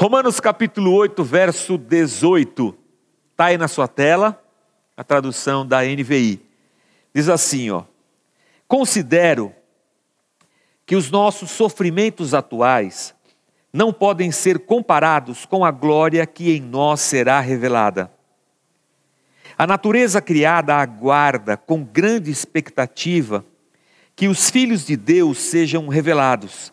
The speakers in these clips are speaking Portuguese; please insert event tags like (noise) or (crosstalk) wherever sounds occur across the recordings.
Romanos capítulo 8, verso 18. Está aí na sua tela, a tradução da NVI. Diz assim, ó. Considero que os nossos sofrimentos atuais não podem ser comparados com a glória que em nós será revelada. A natureza criada aguarda com grande expectativa que os filhos de Deus sejam revelados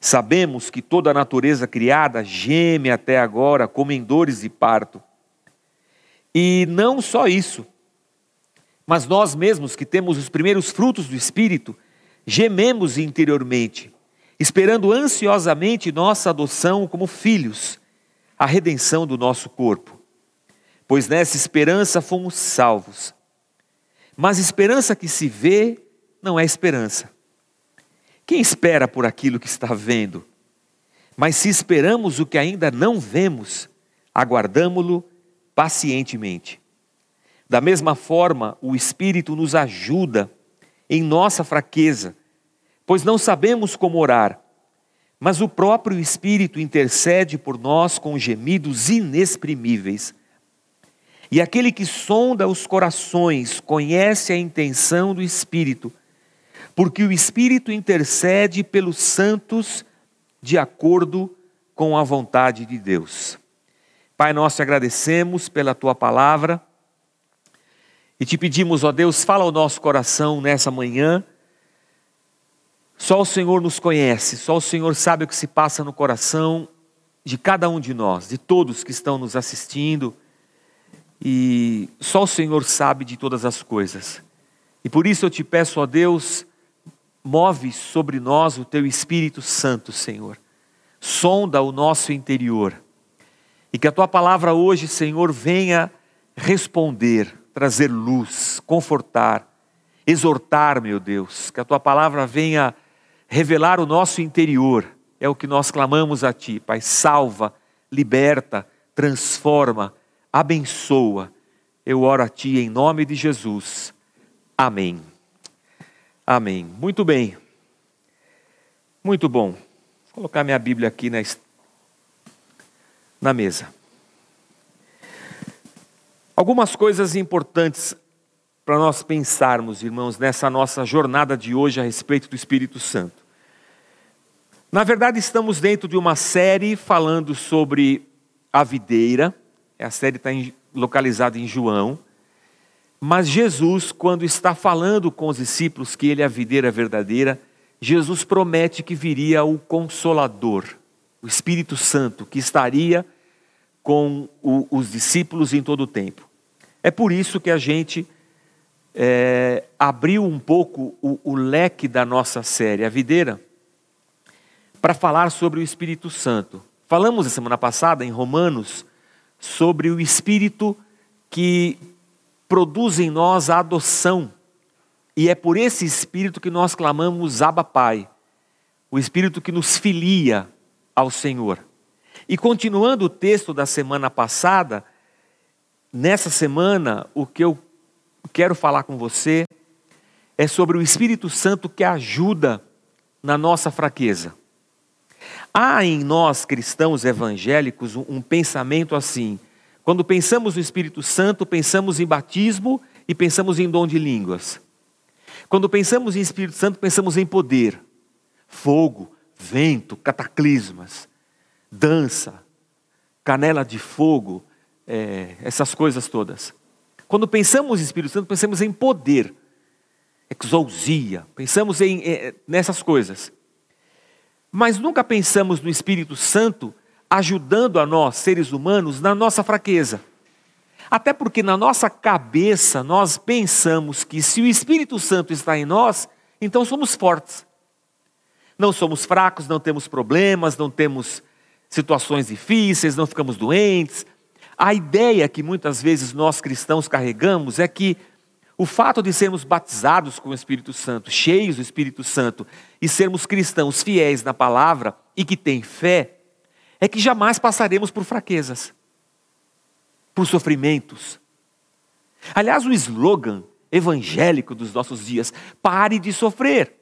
Sabemos que toda a natureza criada geme até agora como em dores de parto. E não só isso, mas nós mesmos que temos os primeiros frutos do Espírito, gememos interiormente, esperando ansiosamente nossa adoção como filhos, a redenção do nosso corpo. Pois nessa esperança fomos salvos. Mas esperança que se vê não é esperança. Quem espera por aquilo que está vendo? Mas se esperamos o que ainda não vemos, aguardamo-lo pacientemente. Da mesma forma, o Espírito nos ajuda em nossa fraqueza, pois não sabemos como orar, mas o próprio Espírito intercede por nós com gemidos inexprimíveis. E aquele que sonda os corações conhece a intenção do Espírito, porque o Espírito intercede pelos santos de acordo com a vontade de Deus. Pai, nós te agradecemos pela tua palavra e te pedimos, ó Deus, fala ao nosso coração nessa manhã. Só o Senhor nos conhece, só o Senhor sabe o que se passa no coração de cada um de nós, de todos que estão nos assistindo, e só o Senhor sabe de todas as coisas. E por isso eu te peço, ó Deus, Move sobre nós o teu Espírito Santo, Senhor. Sonda o nosso interior. E que a tua palavra hoje, Senhor, venha responder, trazer luz, confortar, exortar, meu Deus. Que a tua palavra venha revelar o nosso interior. É o que nós clamamos a ti, Pai. Salva, liberta, transforma, abençoa. Eu oro a ti em nome de Jesus. Amém. Amém. Muito bem. Muito bom. Vou colocar minha Bíblia aqui na, na mesa. Algumas coisas importantes para nós pensarmos, irmãos, nessa nossa jornada de hoje a respeito do Espírito Santo. Na verdade, estamos dentro de uma série falando sobre a videira. A série está localizada em João. Mas Jesus, quando está falando com os discípulos que ele é a videira verdadeira, Jesus promete que viria o Consolador, o Espírito Santo, que estaria com o, os discípulos em todo o tempo. É por isso que a gente é, abriu um pouco o, o leque da nossa série, a videira, para falar sobre o Espírito Santo. Falamos na semana passada, em Romanos, sobre o Espírito que produz em nós a adoção. E é por esse Espírito que nós clamamos Abba Pai, o Espírito que nos filia ao Senhor. E continuando o texto da semana passada, nessa semana, o que eu quero falar com você é sobre o Espírito Santo que ajuda na nossa fraqueza. Há em nós cristãos evangélicos um, pensamento assim: quando pensamos no Espírito Santo, pensamos em batismo e pensamos em dom de línguas. Quando pensamos em Espírito Santo, pensamos em poder, fogo, vento, cataclismas, dança, canela de fogo, é, essas coisas todas. Quando pensamos em Espírito Santo, pensamos em poder, exousia, pensamos em, é, nessas coisas. Mas nunca pensamos no Espírito Santo ajudando a nós, seres humanos, na nossa fraqueza. Até porque na nossa cabeça nós pensamos que se o Espírito Santo está em nós, então somos fortes. Não somos fracos, não temos problemas, não temos situações difíceis, não ficamos doentes. A ideia que muitas vezes nós cristãos carregamos é que o fato de sermos batizados com o Espírito Santo, cheios do Espírito Santo, e sermos cristãos fiéis na palavra e que têm fé, é que jamais passaremos por fraquezas, por sofrimentos. Aliás, o slogan evangélico dos nossos dias, pare de sofrer.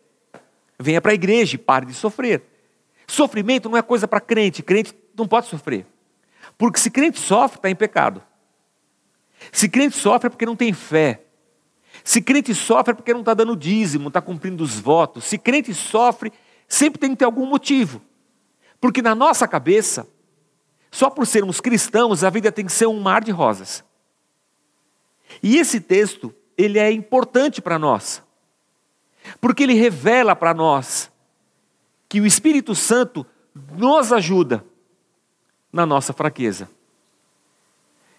Venha para a igreja e pare de sofrer. Sofrimento não é coisa para crente, crente não pode sofrer. Porque se crente sofre, está em pecado. Se crente sofre é porque não tem fé. Se crente sofre é porque não está dando dízimo, não está cumprindo os votos. Se crente sofre, sempre tem que ter algum motivo. Porque na nossa cabeça, só por sermos cristãos, a vida tem que ser um mar de rosas. E esse texto, ele é importante para nós. Porque ele revela para nós que o Espírito Santo nos ajuda na nossa fraqueza.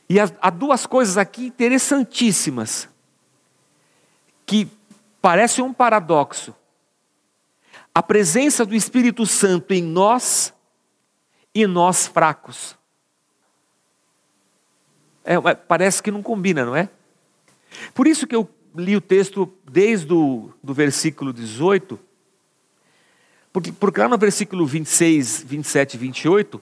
E há duas coisas aqui interessantíssimas, que parecem um paradoxo. A presença do Espírito Santo em nós e nós fracos. É, parece que não combina, não é? Por isso que eu li o texto desde o do versículo 18, porque, porque lá no versículo 26, 27 e 28,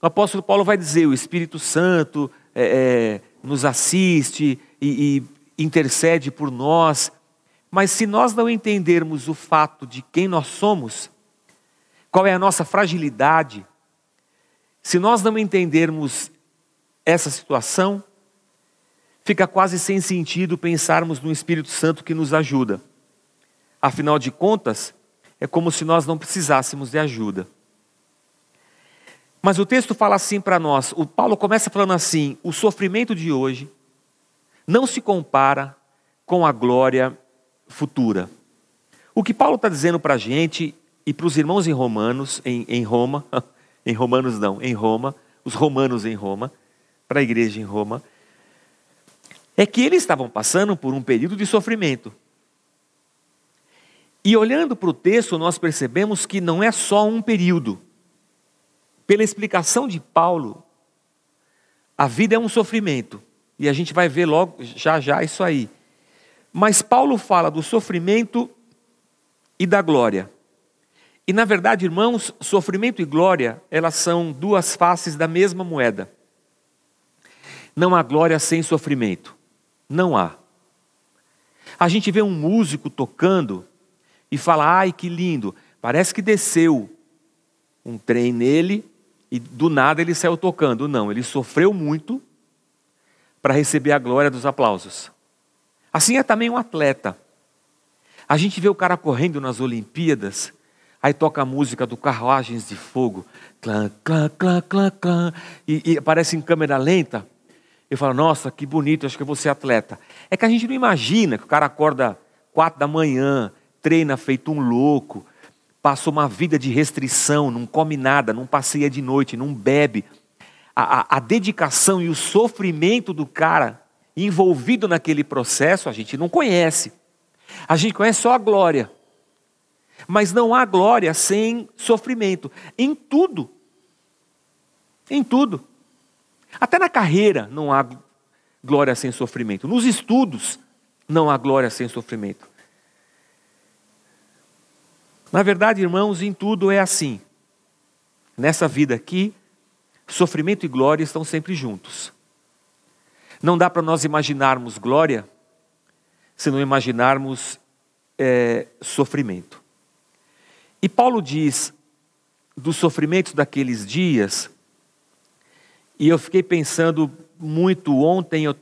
o apóstolo Paulo vai dizer: o Espírito Santo é, é, nos assiste e, e intercede por nós. Mas se nós não entendermos o fato de quem nós somos, qual é a nossa fragilidade, se nós não entendermos essa situação, fica quase sem sentido pensarmos no Espírito Santo que nos ajuda. Afinal de contas, é como se nós não precisássemos de ajuda. Mas o texto fala assim para nós, o Paulo começa falando assim: o sofrimento de hoje não se compara com a glória futura. O que Paulo está dizendo para a gente e para os irmãos em Romanos, em, em Roma, (laughs) em Romanos não, em Roma, os romanos em Roma, para a igreja em Roma, é que eles estavam passando por um período de sofrimento. E olhando para o texto, nós percebemos que não é só um período. Pela explicação de Paulo, a vida é um sofrimento. E a gente vai ver logo, já já, isso aí. Mas Paulo fala do sofrimento e da glória. E na verdade, irmãos, sofrimento e glória, elas são duas faces da mesma moeda. Não há glória sem sofrimento. Não há. A gente vê um músico tocando e fala: ai que lindo, parece que desceu um trem nele e do nada ele saiu tocando. Não, ele sofreu muito para receber a glória dos aplausos. Assim é também um atleta. A gente vê o cara correndo nas Olimpíadas, aí toca a música do Carruagens de Fogo, clã, clã, clã, clã, clã, e, e aparece em câmera lenta. Eu falo, nossa, que bonito, acho que eu vou ser atleta. É que a gente não imagina que o cara acorda quatro da manhã, treina feito um louco, passa uma vida de restrição, não come nada, não passeia de noite, não bebe. A, a, a dedicação e o sofrimento do cara envolvido naquele processo a gente não conhece. A gente conhece só a glória. Mas não há glória sem sofrimento. Em tudo. Em tudo. Até na carreira não há glória sem sofrimento. Nos estudos não há glória sem sofrimento. Na verdade, irmãos, em tudo é assim. Nessa vida aqui, sofrimento e glória estão sempre juntos. Não dá para nós imaginarmos glória se não imaginarmos é, sofrimento. E Paulo diz dos sofrimentos daqueles dias, e eu fiquei pensando muito ontem, eu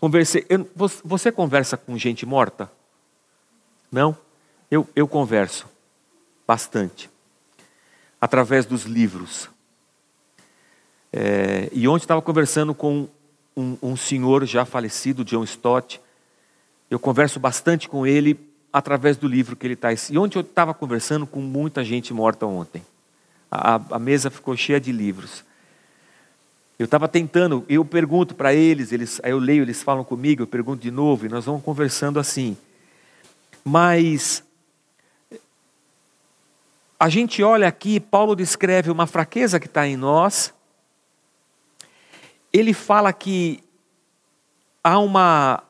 conversei. Eu, você conversa com gente morta? Não? Eu, eu converso bastante, através dos livros. É, e ontem estava conversando com um, um senhor já falecido, John Stott. Eu converso bastante com ele através do livro que ele está. E ontem eu estava conversando com muita gente morta ontem. A, a mesa ficou cheia de livros. Eu estava tentando, eu pergunto para eles, eles, aí eu leio, eles falam comigo, eu pergunto de novo, e nós vamos conversando assim. Mas a gente olha aqui, Paulo descreve uma fraqueza que está em nós, ele fala que há uma,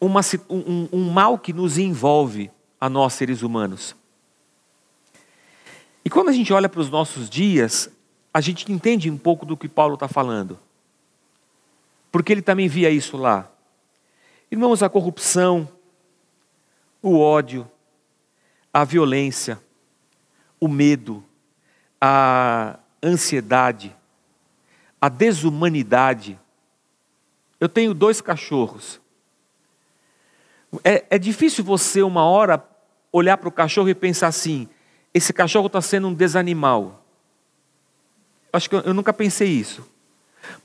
uma um, um mal que nos envolve a nós seres humanos. E quando a gente olha para os nossos dias, a gente entende um pouco do que Paulo está falando. Porque ele também via isso lá. Irmãos, a corrupção, o ódio, a violência, o medo, a ansiedade, a desumanidade. Eu tenho dois cachorros. É, é difícil você, uma hora, olhar para o cachorro e pensar assim: esse cachorro está sendo um desanimal. Acho que eu, eu nunca pensei isso.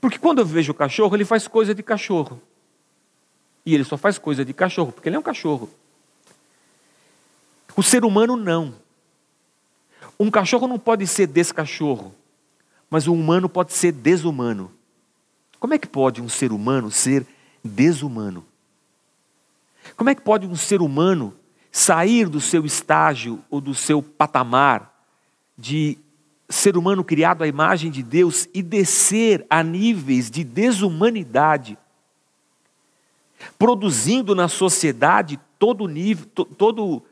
Porque quando eu vejo o cachorro, ele faz coisa de cachorro. E ele só faz coisa de cachorro, porque ele é um cachorro. O ser humano não. Um cachorro não pode ser descachorro, mas o humano pode ser desumano. Como é que pode um ser humano ser desumano? Como é que pode um ser humano sair do seu estágio ou do seu patamar de ser humano criado à imagem de Deus e descer a níveis de desumanidade, produzindo na sociedade todo nível, todo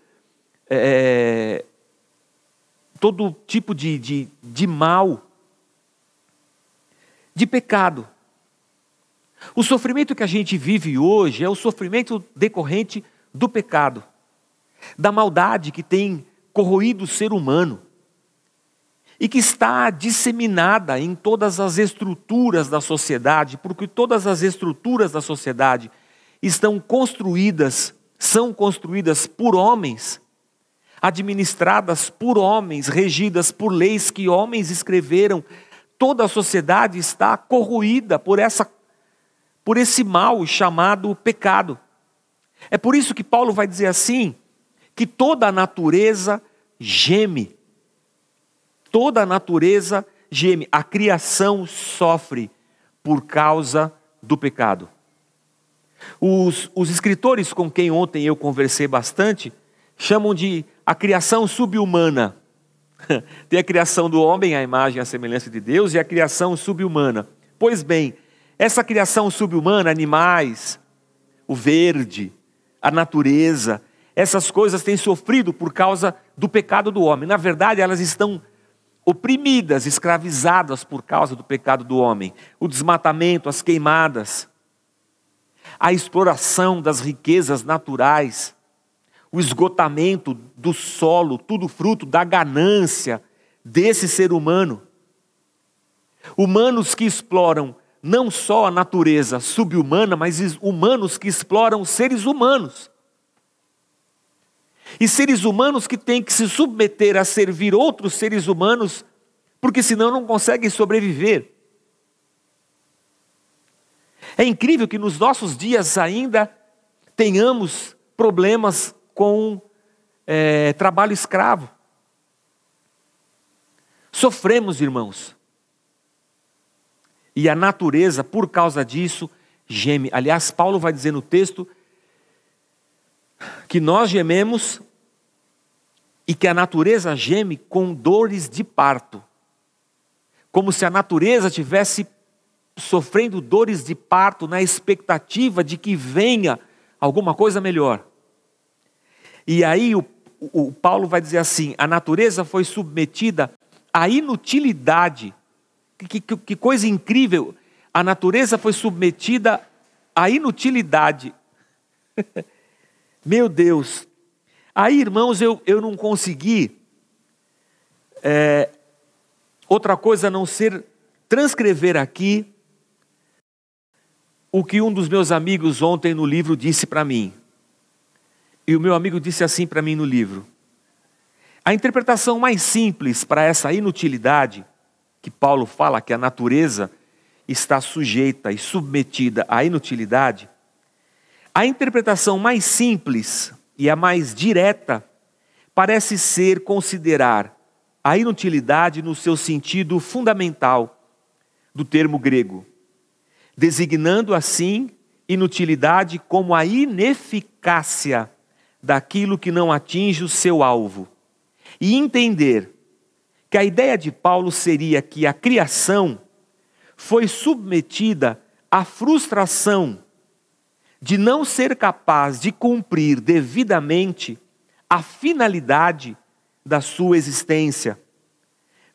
é, todo tipo de, de, de mal, de pecado. O sofrimento que a gente vive hoje é o sofrimento decorrente do pecado, da maldade que tem corroído o ser humano e que está disseminada em todas as estruturas da sociedade, porque todas as estruturas da sociedade estão construídas, são construídas por homens administradas por homens, regidas por leis que homens escreveram. Toda a sociedade está corroída por essa por esse mal chamado pecado. É por isso que Paulo vai dizer assim, que toda a natureza geme. Toda a natureza geme, a criação sofre por causa do pecado. Os, os escritores com quem ontem eu conversei bastante chamam de a criação subhumana. (laughs) Tem a criação do homem, a imagem e semelhança de Deus, e a criação subhumana. Pois bem, essa criação subhumana, animais, o verde, a natureza, essas coisas têm sofrido por causa do pecado do homem. Na verdade, elas estão oprimidas, escravizadas por causa do pecado do homem. O desmatamento, as queimadas, a exploração das riquezas naturais, o esgotamento do solo, tudo fruto da ganância desse ser humano. Humanos que exploram não só a natureza subhumana, mas humanos que exploram seres humanos. E seres humanos que têm que se submeter a servir outros seres humanos, porque senão não conseguem sobreviver. É incrível que nos nossos dias ainda tenhamos problemas com é, trabalho escravo. Sofremos, irmãos. E a natureza, por causa disso, geme. Aliás, Paulo vai dizer no texto que nós gememos e que a natureza geme com dores de parto. Como se a natureza tivesse sofrendo dores de parto na expectativa de que venha alguma coisa melhor. E aí o, o Paulo vai dizer assim: a natureza foi submetida à inutilidade. Que, que, que coisa incrível! A natureza foi submetida à inutilidade. (laughs) Meu Deus! Aí, irmãos, eu, eu não consegui é, outra coisa a não ser transcrever aqui o que um dos meus amigos ontem no livro disse para mim. E o meu amigo disse assim para mim no livro: a interpretação mais simples para essa inutilidade, que Paulo fala que a natureza está sujeita e submetida à inutilidade, a interpretação mais simples e a mais direta parece ser considerar a inutilidade no seu sentido fundamental do termo grego, designando assim inutilidade como a ineficácia daquilo que não atinge o seu alvo. E entender que a ideia de Paulo seria que a criação foi submetida à frustração de não ser capaz de cumprir devidamente a finalidade da sua existência,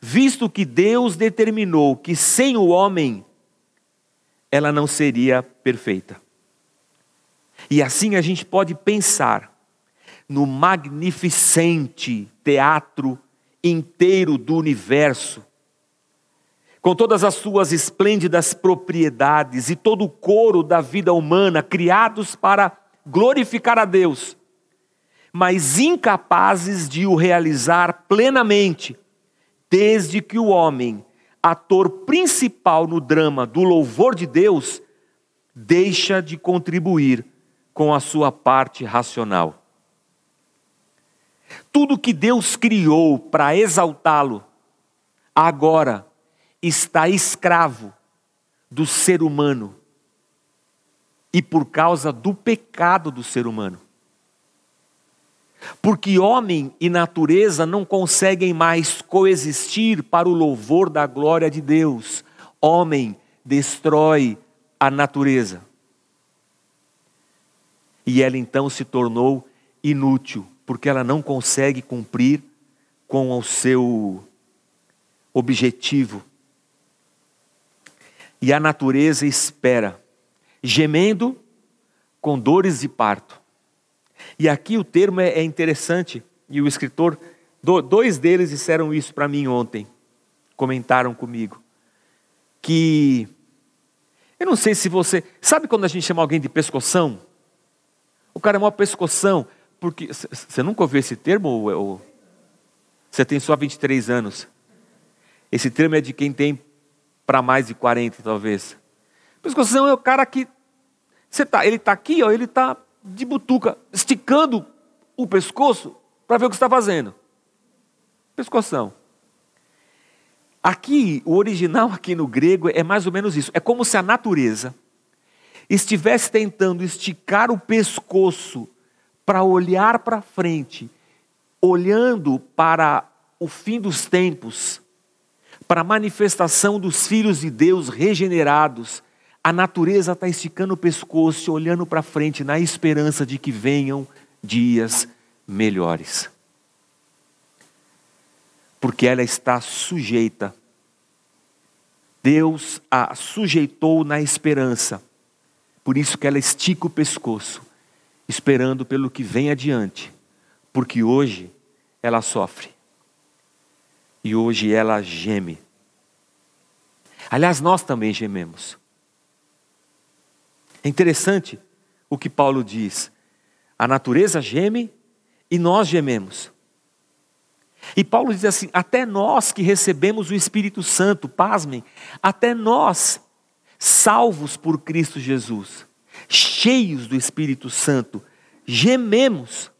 visto que Deus determinou que sem o homem ela não seria perfeita. E assim a gente pode pensar no magnificente teatro inteiro do universo, com todas as suas esplêndidas propriedades e todo o coro da vida humana, criados para glorificar a Deus, mas incapazes de o realizar plenamente, desde que o homem, ator principal no drama do louvor de Deus, deixa de contribuir com a sua parte racional. Tudo que Deus criou para exaltá-lo, agora está escravo do ser humano e por causa do pecado do ser humano. Porque homem e natureza não conseguem mais coexistir para o louvor da glória de Deus. Homem destrói a natureza. E ela então se tornou inútil, porque ela não consegue cumprir com o seu objetivo e a natureza espera, gemendo com dores de parto. E aqui o termo é, é interessante, e o escritor, dois deles disseram isso para mim ontem, comentaram comigo, que eu não sei se você. Sabe quando a gente chama alguém de pescoção? O cara é uma pescoção, porque. Você nunca ouviu esse termo? Ou, ou, você tem só 23 anos. Esse termo é de quem tem para mais de 40 talvez. Pescoção é o cara que você tá, ele está aqui, ó, ele está de butuca, esticando o pescoço para ver o que está fazendo. Pescoção. Aqui, o original aqui no grego é mais ou menos isso. É como se a natureza estivesse tentando esticar o pescoço para olhar para frente, olhando para o fim dos tempos, para a manifestação dos filhos de Deus regenerados, a natureza está esticando o pescoço, olhando para frente, na esperança de que venham dias melhores. Porque ela está sujeita. Deus a sujeitou na esperança. Por isso que ela estica o pescoço, esperando pelo que vem adiante. Porque hoje ela sofre e hoje ela geme. Aliás, nós também gememos. É interessante o que Paulo diz. A natureza geme e nós gememos. E Paulo diz assim: até nós que recebemos o Espírito Santo, pasmem, até nós, salvos por Cristo Jesus, cheios do Espírito Santo, gememos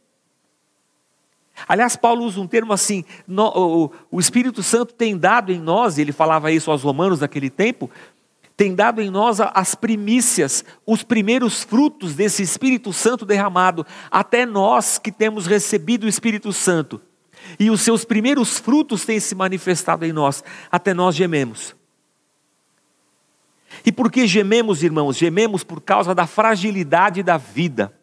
Aliás, Paulo usa um termo assim: o, Espírito Santo tem dado em nós, ele falava isso aos romanos naquele tempo, tem dado em nós as primícias, os primeiros frutos desse Espírito Santo derramado, até nós que temos recebido o Espírito Santo. E os seus primeiros frutos têm se manifestado em nós, até nós gememos. E por que gememos, irmãos? Gememos por causa da fragilidade da vida.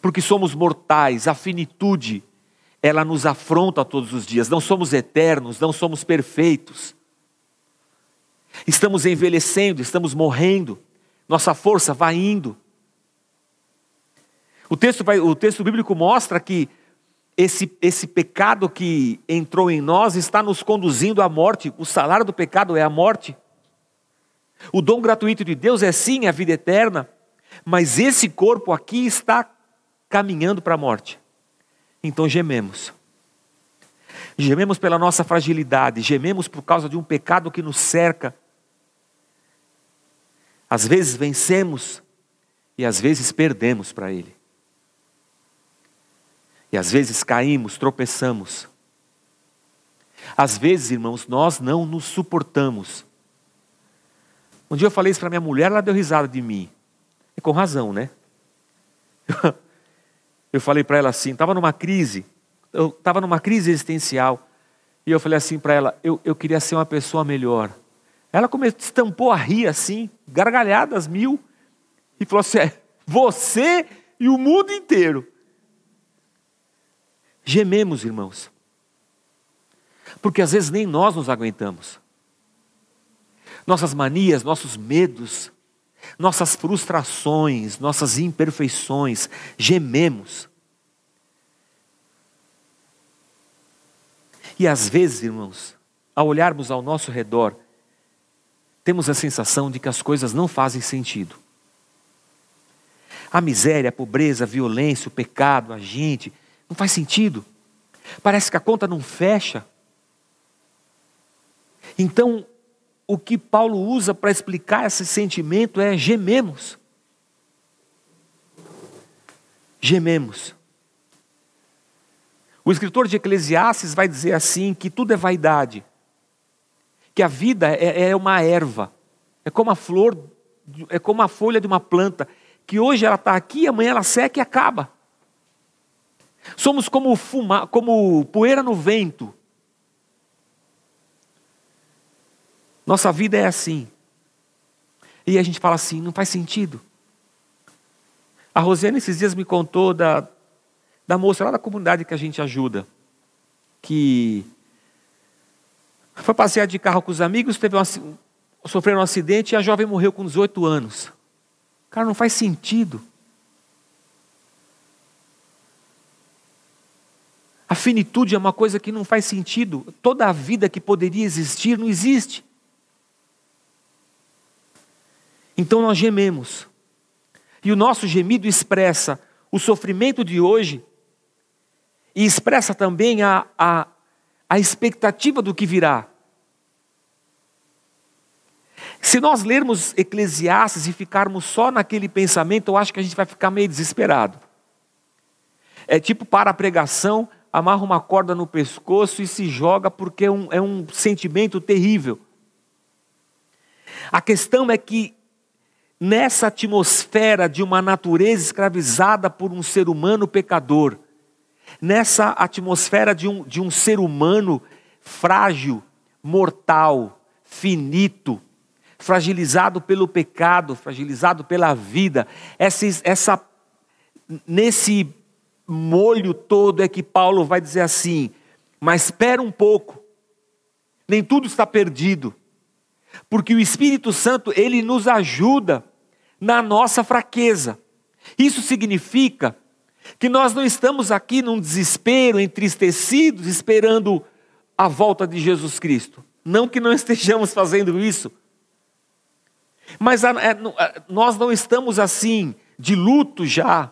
Porque somos mortais, a finitude, ela nos afronta todos os dias. Não somos eternos, não somos perfeitos. Estamos envelhecendo, estamos morrendo, nossa força vai indo. O texto, vai, o texto bíblico mostra que esse, esse pecado que entrou em nós está nos conduzindo à morte. O salário do pecado é a morte. O dom gratuito de Deus é sim a vida eterna, mas esse corpo aqui está caminhando para a morte. Então gememos. Gememos pela nossa fragilidade, gememos por causa de um pecado que nos cerca. Às vezes vencemos e às vezes perdemos para Ele. E às vezes caímos, tropeçamos. Às vezes, irmãos, nós não nos suportamos. Um dia eu falei isso para minha mulher, ela deu risada de mim. E com razão, né? (laughs) Eu falei para ela assim, estava numa crise, eu estava numa crise existencial, e eu falei assim para ela, eu, eu queria ser uma pessoa melhor, Ela começou, estampou a rir assim, gargalhadas mil, e falou assim: é, você e o mundo inteiro. Gememos, irmãos, porque às vezes nem nós nos aguentamos. Nossas manias, nossos medos, nossas frustrações, nossas imperfeições, gememos. E às vezes, irmãos, ao olharmos ao nosso redor, temos a sensação de que as coisas não fazem sentido. A miséria, a pobreza, a violência, o pecado, a gente, não faz sentido. Parece que a conta não fecha. Então, o que Paulo usa para explicar esse sentimento é gememos. Gememos. O escritor de Eclesiastes vai dizer assim: que tudo é vaidade, que a vida é, é uma erva, é como a flor, é como a folha de uma planta, que hoje ela está aqui, amanhã ela seca e acaba. Somos como, fuma, como poeira no vento. Nossa vida é assim. E a gente fala assim, não faz sentido. A Rosiane esses dias me contou da, da moça lá da comunidade que a gente ajuda, que foi passear de carro com os amigos, teve um, sofreu um acidente e a jovem morreu com 18 anos. Cara, não faz sentido. A finitude é uma coisa que não faz sentido. Toda a vida que poderia existir não existe. Então nós gememos. E o nosso gemido expressa o sofrimento de hoje e expressa também a, a, a expectativa do que virá. Se nós lermos Eclesiastes e ficarmos só naquele pensamento, eu acho que a gente vai ficar meio desesperado. É tipo para a pregação, amarra uma corda no pescoço e se joga porque é um, é um sentimento terrível. A questão é que nessa atmosfera de uma natureza escravizada por um ser humano pecador, nessa atmosfera de um, de um ser humano frágil, mortal, finito, fragilizado pelo pecado, fragilizado pela vida, essa, essa, nesse molho todo é que Paulo vai dizer assim: mas espera um pouco, nem tudo está perdido, porque o Espírito Santo ele nos ajuda na nossa fraqueza. Isso significa que nós não estamos aqui num desespero, entristecidos, esperando a volta de Jesus Cristo. Não que não (laughs) estejamos fazendo isso. Mas é, nós não estamos assim, de luto já,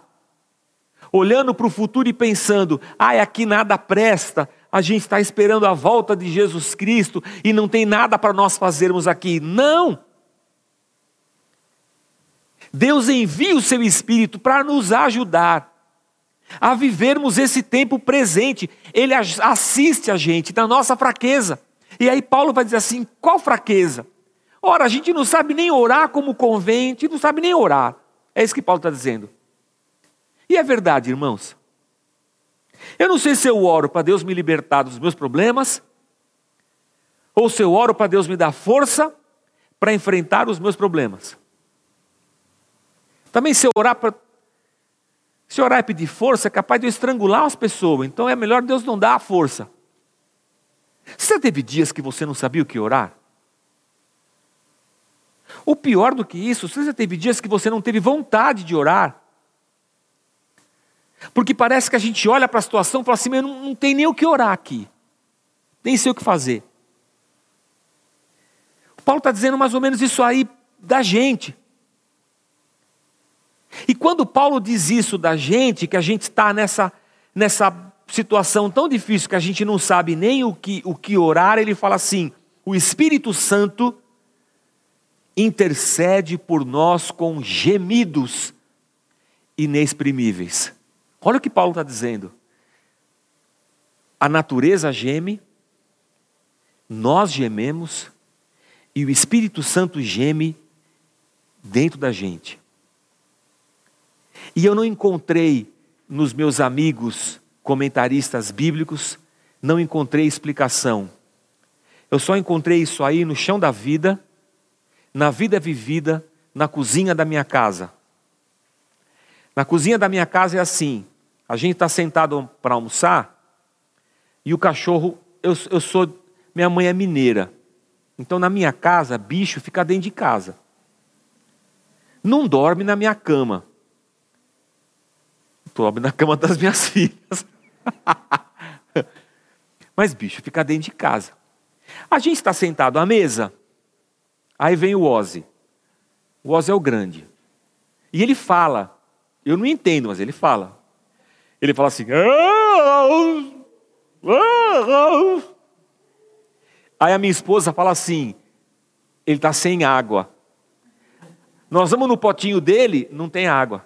olhando para o futuro e pensando, ai, aqui nada presta, a gente está esperando a volta de Jesus Cristo e não tem nada para nós fazermos aqui. Não! Deus envia o seu Espírito para nos ajudar a vivermos esse tempo presente. Ele assiste a gente na nossa fraqueza. E aí Paulo vai dizer assim: qual fraqueza? Ora, a gente não sabe nem orar como convém, a gente não sabe nem orar. É isso que Paulo está dizendo. E é verdade, irmãos. Eu não sei se eu oro para Deus me libertar dos meus problemas, ou se eu oro para Deus me dar força para enfrentar os meus problemas. Também se orar para. Se orar e pedir força, é capaz de eu estrangular as pessoas. Então é melhor Deus não dar a força. Você já teve dias que você não sabia o que orar? O pior do que isso, você já teve dias que você não teve vontade de orar? Porque parece que a gente olha para a situação e fala assim, não, não tem nem o que orar aqui. Nem sei o que fazer. O Paulo está dizendo mais ou menos isso aí da gente. Quando Paulo diz isso da gente, que a gente está nessa, nessa situação tão difícil que a gente não sabe nem o que, o que orar, ele fala assim: o Espírito Santo intercede por nós com gemidos inexprimíveis. Olha o que Paulo está dizendo. A natureza geme, nós gememos, e o Espírito Santo geme dentro da gente. E eu não encontrei nos meus amigos comentaristas bíblicos, não encontrei explicação. Eu só encontrei isso aí no chão da vida, na vida vivida na cozinha da minha casa. Na cozinha da minha casa é assim: a gente está sentado para almoçar e o cachorro, eu, eu sou, minha mãe é mineira, então na minha casa, bicho fica dentro de casa. Não dorme na minha cama. Dorme na cama das minhas (laughs) filhas. Mas bicho fica dentro de casa. A gente está sentado à mesa, aí vem o Ozzy. O Ozzy é o grande. E ele fala. Eu não entendo, mas ele fala. Ele fala assim. Aí a minha esposa fala assim: ele está sem água. Nós vamos no potinho dele, não tem água.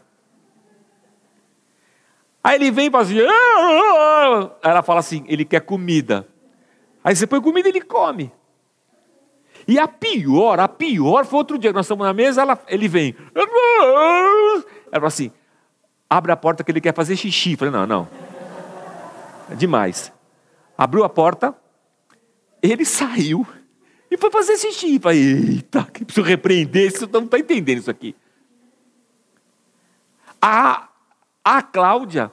Aí ele vem e fala assim, Aí ela fala assim, ele quer comida. Aí você põe comida e ele come. E a pior, a pior foi outro dia, nós estamos na mesa, ela, ele vem. Ela fala assim, abre a porta que ele quer fazer xixi. Eu falei, não, não. É demais. Abriu a porta, ele saiu e foi fazer xixi. Eu falei, eita, que preciso repreender, você não está entendendo isso aqui. A, a Cláudia,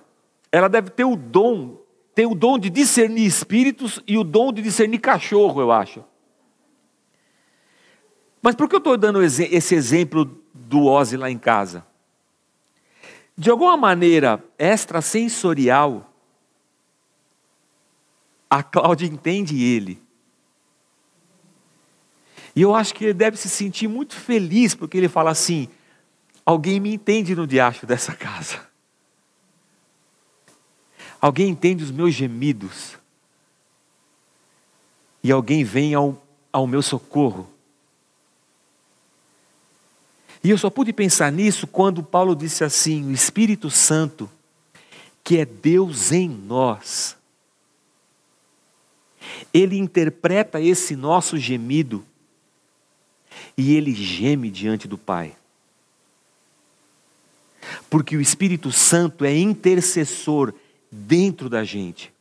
ela deve ter o dom, tem o dom de discernir espíritos e o dom de discernir cachorro, eu acho. Mas por que eu estou dando esse exemplo do Ozzy lá em casa? De alguma maneira extrasensorial, a Cláudia entende ele. E eu acho que ele deve se sentir muito feliz, porque ele fala assim: alguém me entende no diacho dessa (laughs) casa. Alguém entende os meus gemidos. E alguém vem ao, ao meu socorro. E eu só pude pensar nisso quando Paulo disse assim: o Espírito Santo, que é Deus em nós, ele interpreta esse nosso gemido e ele geme diante do Pai. Porque o Espírito Santo é intercessor dentro da gente.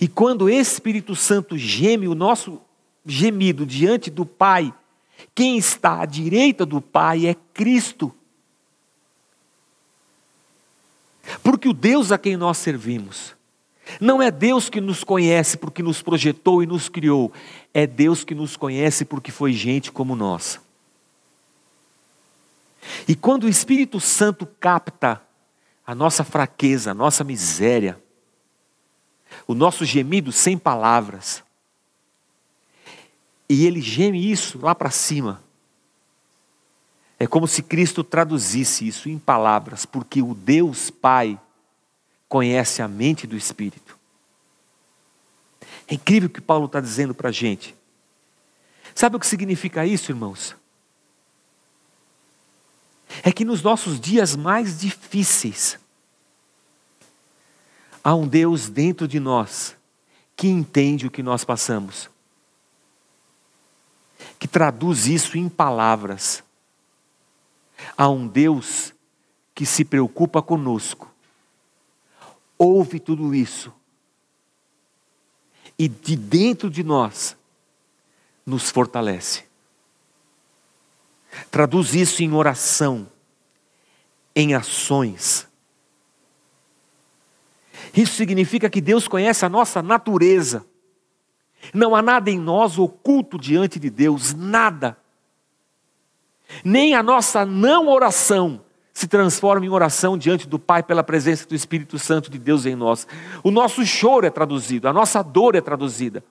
E quando o Espírito Santo geme o nosso gemido diante do Pai, quem está à direita do Pai é Cristo. Porque o Deus a quem nós servimos não é Deus que nos conhece porque nos projetou e nos criou, é Deus que nos conhece porque foi gente como nós. E quando o Espírito Santo capta a nossa fraqueza, a nossa miséria, o nosso gemido sem palavras, e ele geme isso lá para cima, é como se Cristo traduzisse isso em palavras, porque o Deus Pai conhece a mente do Espírito. É incrível o que Paulo está dizendo para a gente. Sabe o que significa isso, irmãos? É que nos nossos dias mais difíceis, há um Deus dentro de nós que entende o que nós passamos, que traduz isso em palavras. Há um Deus que se preocupa conosco ouve tudo isso e de dentro de nós nos fortalece. Traduz isso em oração, em ações. Isso significa que Deus conhece a nossa natureza. Não há nada em nós oculto diante de Deus, nada. Nem a nossa não oração se transforma em oração diante do Pai pela presença do Espírito Santo de Deus em nós. O nosso choro é traduzido, a nossa dor é traduzida,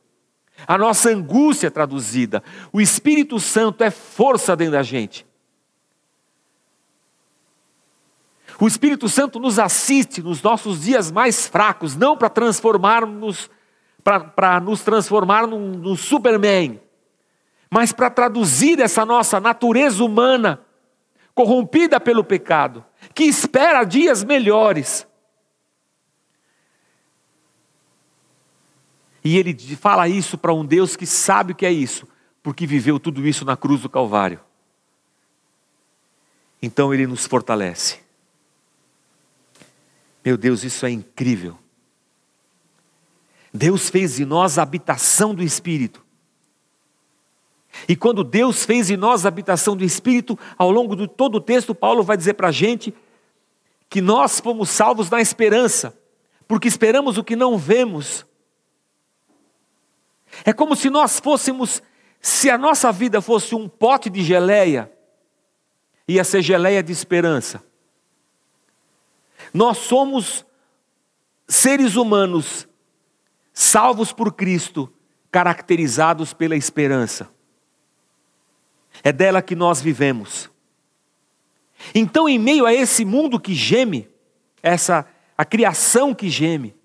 a nossa angústia é traduzida. O Espírito Santo é força dentro da gente. O Espírito Santo nos assiste nos nossos dias mais fracos, não para transformarmos, para nos transformar num, num Superman, mas para traduzir essa nossa natureza humana corrompida pelo pecado, que espera dias melhores. E ele fala isso para um Deus que sabe o que é isso, porque viveu tudo isso na cruz do Calvário. Então ele nos fortalece. Meu Deus, isso é incrível. Deus fez de nós a habitação do Espírito. E quando Deus fez em nós a habitação do Espírito, ao longo de todo o texto, Paulo vai dizer para a gente que nós fomos salvos na esperança, porque esperamos o que não vemos. É como se nós fôssemos, se a nossa vida fosse um pote de geleia, ia ser geleia de esperança. Nós somos seres humanos salvos por Cristo, caracterizados pela esperança. É dela que nós vivemos. Então, em meio a esse mundo que geme, essa a criação que geme,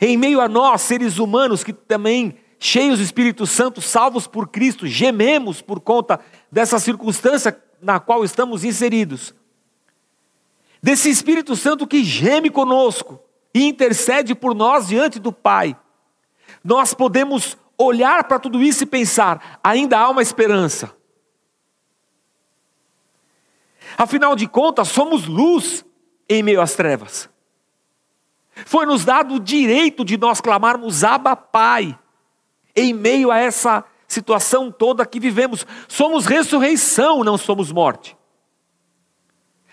em meio a nós, seres humanos que também cheios do Espírito Santo, salvos por Cristo, gememos por conta dessa circunstância na qual estamos inseridos. Desse Espírito Santo que geme conosco e intercede por nós diante do Pai. Nós podemos olhar para tudo isso e pensar: ainda há uma esperança. Afinal de contas, somos luz em meio às trevas. Foi nos dado o direito de nós clamarmos Abba Pai, em meio a essa situação toda que vivemos. Somos ressurreição, não somos morte.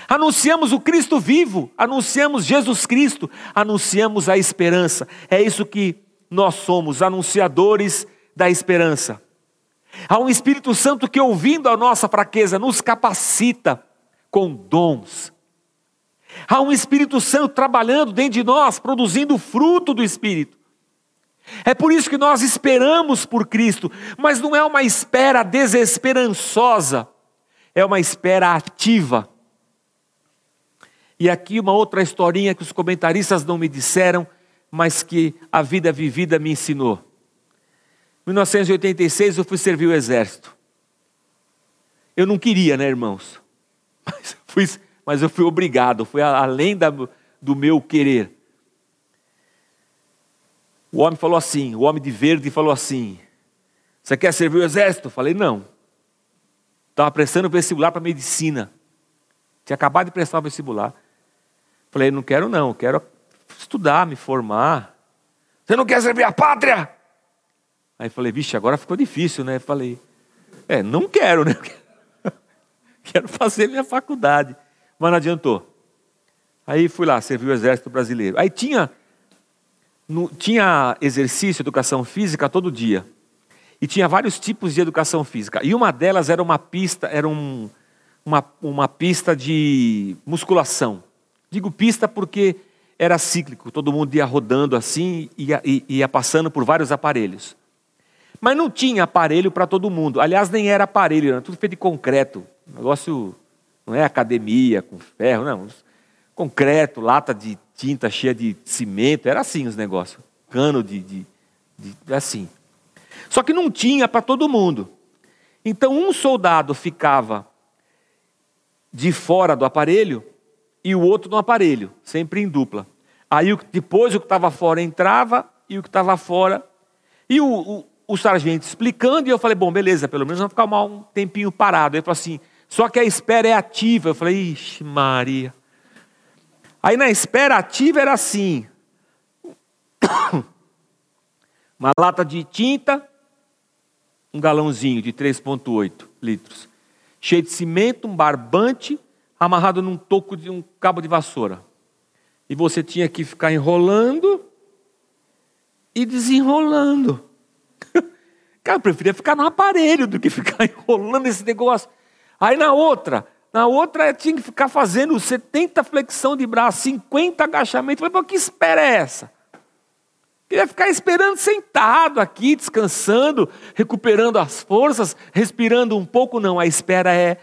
Anunciamos o Cristo vivo, anunciamos Jesus Cristo, anunciamos a esperança. É isso que nós somos, anunciadores da esperança. Há um Espírito Santo que, ouvindo a nossa fraqueza, nos capacita com dons. Há um Espírito Santo trabalhando dentro de nós, produzindo o fruto do Espírito. É por isso que nós esperamos por Cristo, mas não é uma espera desesperançosa, é uma espera ativa. E aqui uma outra historinha que os comentaristas não me disseram, mas que a vida vivida me ensinou. Em 1986 eu fui servir o exército. Eu não queria, né, irmãos? (laughs) Mas, fui, mas eu fui obrigado, foi além da, do meu querer. O homem falou assim, o homem de verde falou assim: Você quer servir o exército? Eu falei, não. Estava prestando vestibular para medicina. Tinha acabado de prestar o vestibular. Falei, não quero não, quero estudar, me formar. Você não quer servir a pátria? Aí falei, vixe, agora ficou difícil, né? Falei, é, não quero, né? (laughs) Quero fazer minha faculdade. Mas não adiantou. Aí fui lá, servi o exército brasileiro. Aí tinha, no, tinha exercício, educação física todo dia. E tinha vários tipos de educação física. E uma delas era uma pista, era um, uma, uma pista de musculação. Digo pista porque era cíclico, todo mundo ia rodando assim e ia, ia passando por vários aparelhos. Mas não tinha aparelho para todo mundo. Aliás, nem era aparelho, era tudo feito de concreto. O negócio não é academia com ferro, não. Concreto, lata de tinta cheia de cimento, era assim os negócios. Cano de, de, de assim. Só que não tinha para todo mundo. Então um soldado ficava de fora do aparelho e o outro no aparelho, sempre em dupla. Aí depois o que estava fora entrava e o que estava fora. E o, o, o, sargento explicando, e eu falei, bom, beleza, pelo menos vamos ficar um tempinho parado. Ele falou assim: só que a espera é ativa. Eu falei, ixi, Maria. Aí na espera ativa era assim: (coughs) uma lata de tinta, um galãozinho de 3,8 litros, cheio de cimento, um barbante, amarrado num toco de um cabo de vassoura. E você tinha que ficar enrolando e desenrolando. (laughs) Cara, eu preferia ficar no aparelho do que ficar (laughs) enrolando esse negócio. Aí na outra, na outra tinha que ficar fazendo 70 flexão de braço, 50 agachamentos. Eu falei, que espera é essa? Queria ficar esperando sentado aqui, descansando, recuperando as forças, respirando um pouco. Não, a espera é,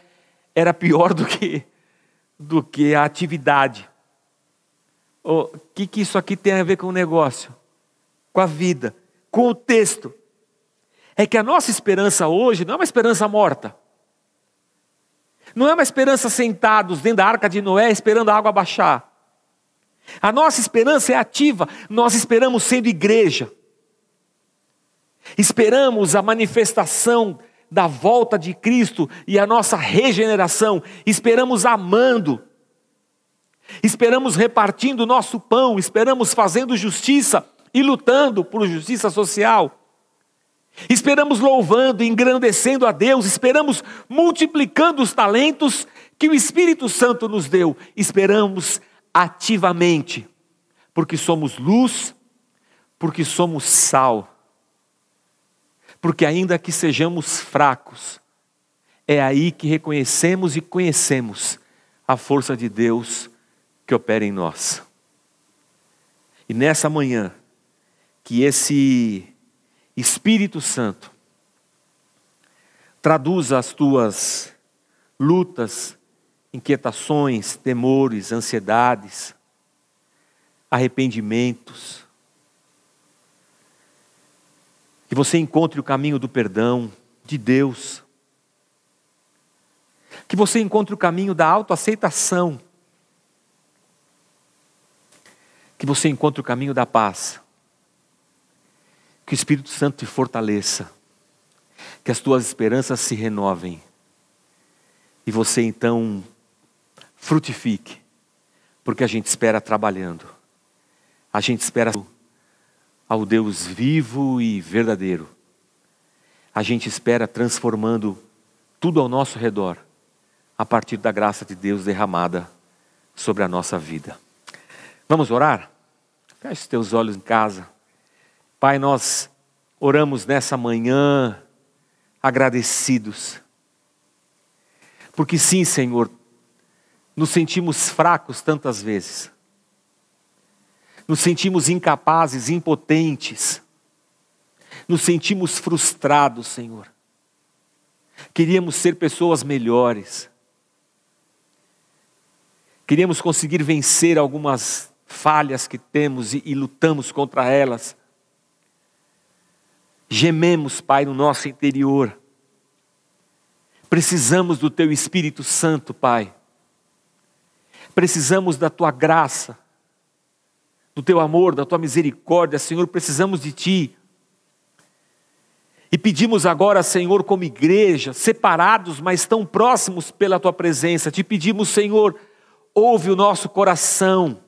era pior do que, do que a atividade. O que, que isso aqui tem a ver com o negócio? Com a vida, com o texto. É que a nossa esperança hoje não é uma esperança morta. Não é uma esperança sentados dentro da arca de Noé esperando a água baixar. A nossa esperança é ativa, nós esperamos sendo igreja. Esperamos a manifestação da volta de Cristo e a nossa regeneração. Esperamos amando. Esperamos repartindo o nosso pão, esperamos fazendo justiça e lutando por justiça social. Esperamos louvando, engrandecendo a Deus, esperamos multiplicando os talentos que o Espírito Santo nos deu, esperamos ativamente, porque somos luz, porque somos sal, porque ainda que sejamos fracos, é aí que reconhecemos e conhecemos a força de Deus que opera em nós. E nessa manhã, que esse Espírito Santo traduza as tuas lutas, inquietações, temores, ansiedades, arrependimentos. Que você encontre o caminho do perdão de Deus. Que você encontre o caminho da autoaceitação. Que você encontre o caminho da paz. Que o Espírito Santo te fortaleça. Que as tuas esperanças se renovem. E você então frutifique. Porque a gente espera trabalhando. A gente espera ao Deus vivo e verdadeiro. A gente espera transformando tudo ao nosso redor a partir da graça de Deus derramada sobre a nossa vida. Vamos orar? Feche os teus olhos em casa. Pai, nós oramos nessa manhã agradecidos. Porque sim, Senhor, nos sentimos fracos tantas vezes. Nos sentimos incapazes, impotentes. Nos sentimos frustrados, Senhor. Queríamos ser pessoas melhores. Queríamos conseguir vencer algumas falhas que temos e, e lutamos contra elas. Gememos, Pai, no nosso interior. Precisamos do Teu Espírito Santo, Pai. Precisamos da Tua graça, do Teu amor, da Tua misericórdia, Senhor. Precisamos de Ti. E pedimos agora, Senhor, como igreja, separados, mas tão próximos pela Tua presença, te pedimos, Senhor, ouve o nosso coração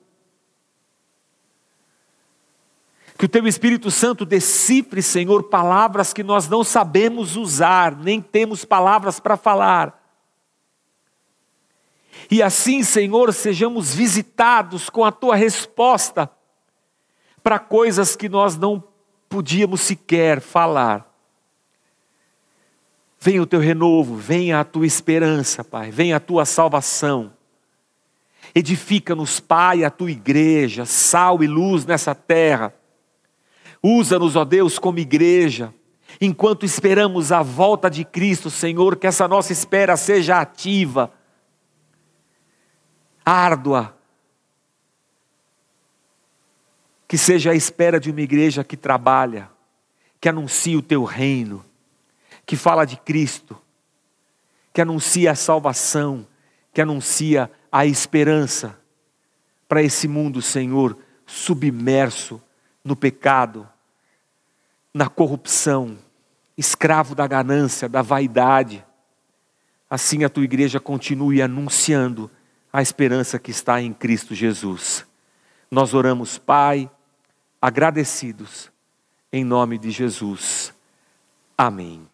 Que o teu Espírito Santo decifre, Senhor, palavras que nós não sabemos usar, nem temos palavras para falar. E assim, Senhor, sejamos visitados com a tua resposta para coisas que nós não podíamos sequer falar. Venha o teu renovo, venha a tua esperança, Pai, venha a tua salvação. Edifica-nos, Pai, a tua igreja, sal e luz nessa terra Usa-nos, ó Deus, como igreja, enquanto esperamos a volta de Cristo, Senhor, que essa nossa espera seja ativa, árdua, que seja a espera de uma igreja que trabalha, que anuncia o teu reino, que fala de Cristo, que anuncia a salvação, que anuncia a esperança para esse mundo, Senhor, submerso no pecado, na corrupção, escravo da ganância, da vaidade. Assim a tua igreja continue anunciando a esperança que está em Cristo Jesus. Nós oramos, Pai, agradecidos, em nome de Jesus. Amém.